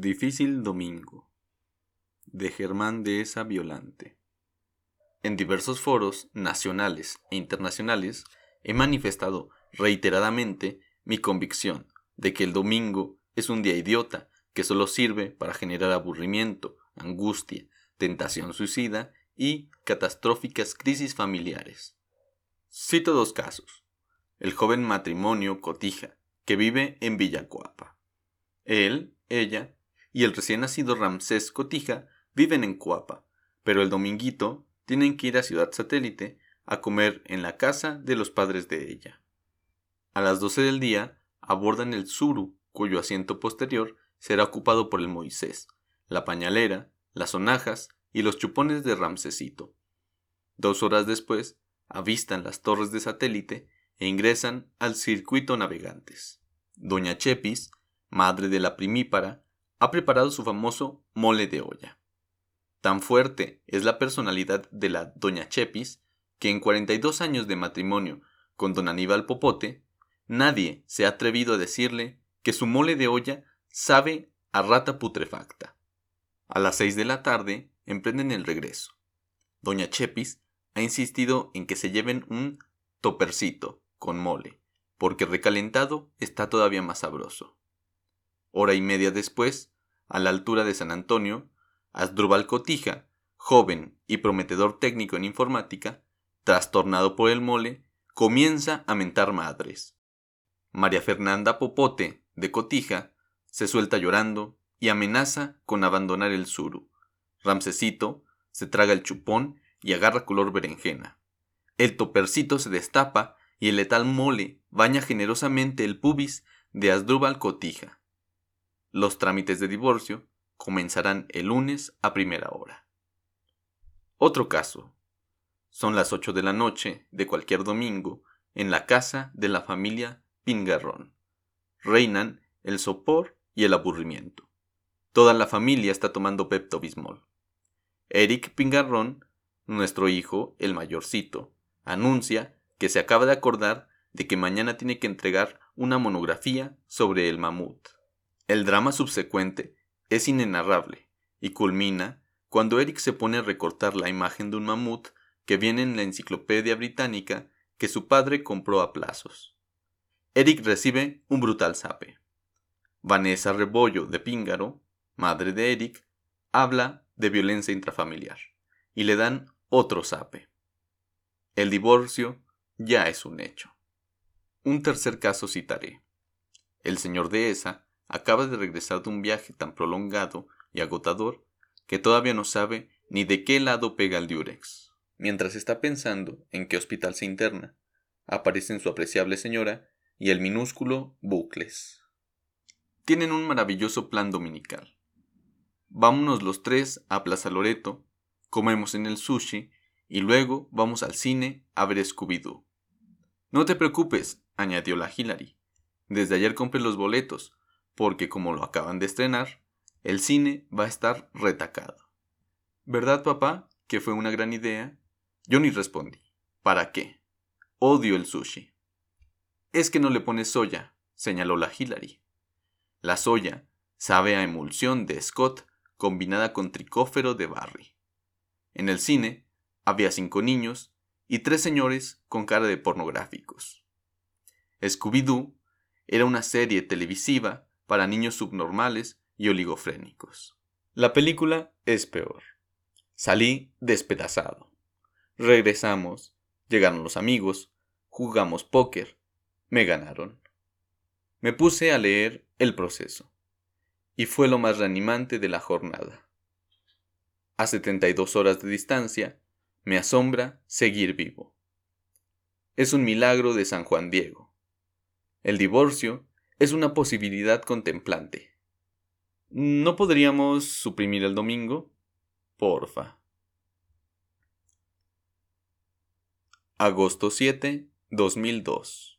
Difícil domingo de Germán Dehesa Violante. En diversos foros nacionales e internacionales he manifestado reiteradamente mi convicción de que el domingo es un día idiota que solo sirve para generar aburrimiento, angustia, tentación suicida y catastróficas crisis familiares. Cito dos casos. El joven matrimonio Cotija, que vive en Villacuapa. Él, ella y el recién nacido Ramsés Cotija viven en Cuapa, pero el dominguito tienen que ir a Ciudad Satélite a comer en la casa de los padres de ella. A las 12 del día abordan el Suru, cuyo asiento posterior será ocupado por el Moisés, la pañalera, las sonajas y los chupones de Ramsesito. Dos horas después, avistan las torres de satélite e ingresan al circuito navegantes. Doña Chepis, madre de la primípara, ha preparado su famoso mole de olla. Tan fuerte es la personalidad de la Doña Chepis que en 42 años de matrimonio con don Aníbal Popote, nadie se ha atrevido a decirle que su mole de olla sabe a rata putrefacta. A las seis de la tarde emprenden el regreso. Doña Chepis ha insistido en que se lleven un topercito con mole, porque recalentado está todavía más sabroso. Hora y media después, a la altura de San Antonio, Asdrúbal Cotija, joven y prometedor técnico en informática, trastornado por el mole, comienza a mentar madres. María Fernanda Popote, de Cotija, se suelta llorando y amenaza con abandonar el suru. Ramsesito se traga el chupón y agarra color berenjena. El topercito se destapa y el letal mole baña generosamente el pubis de Asdrúbal Cotija. Los trámites de divorcio comenzarán el lunes a primera hora. Otro caso. Son las 8 de la noche de cualquier domingo en la casa de la familia Pingarrón. Reinan el sopor y el aburrimiento. Toda la familia está tomando Pepto-Bismol. Eric Pingarrón, nuestro hijo, el mayorcito, anuncia que se acaba de acordar de que mañana tiene que entregar una monografía sobre el mamut. El drama subsecuente es inenarrable y culmina cuando Eric se pone a recortar la imagen de un mamut que viene en la enciclopedia británica que su padre compró a plazos. Eric recibe un brutal zape. Vanessa Rebollo de Píngaro, madre de Eric, habla de violencia intrafamiliar y le dan otro zape. El divorcio ya es un hecho. Un tercer caso citaré. El señor Dehesa acaba de regresar de un viaje tan prolongado y agotador que todavía no sabe ni de qué lado pega el diurex. Mientras está pensando en qué hospital se interna, aparecen su apreciable señora y el minúsculo Bucles. Tienen un maravilloso plan dominical. Vámonos los tres a Plaza Loreto, comemos en el sushi y luego vamos al cine a ver Scooby-Doo. No te preocupes, añadió la Hillary. Desde ayer compré los boletos, porque como lo acaban de estrenar, el cine va a estar retacado. ¿Verdad, papá, que fue una gran idea? Yo ni respondí. ¿Para qué? Odio el sushi. Es que no le pones soya, señaló la Hillary. La soya sabe a emulsión de Scott combinada con tricófero de Barry. En el cine había cinco niños y tres señores con cara de pornográficos. Scooby-Doo era una serie televisiva para niños subnormales y oligofrénicos. La película es peor. Salí despedazado. Regresamos, llegaron los amigos, jugamos póker, me ganaron. Me puse a leer El proceso, y fue lo más reanimante de la jornada. A 72 horas de distancia, me asombra seguir vivo. Es un milagro de San Juan Diego. El divorcio es una posibilidad contemplante. ¿No podríamos suprimir el domingo? Porfa. Agosto 7, 2002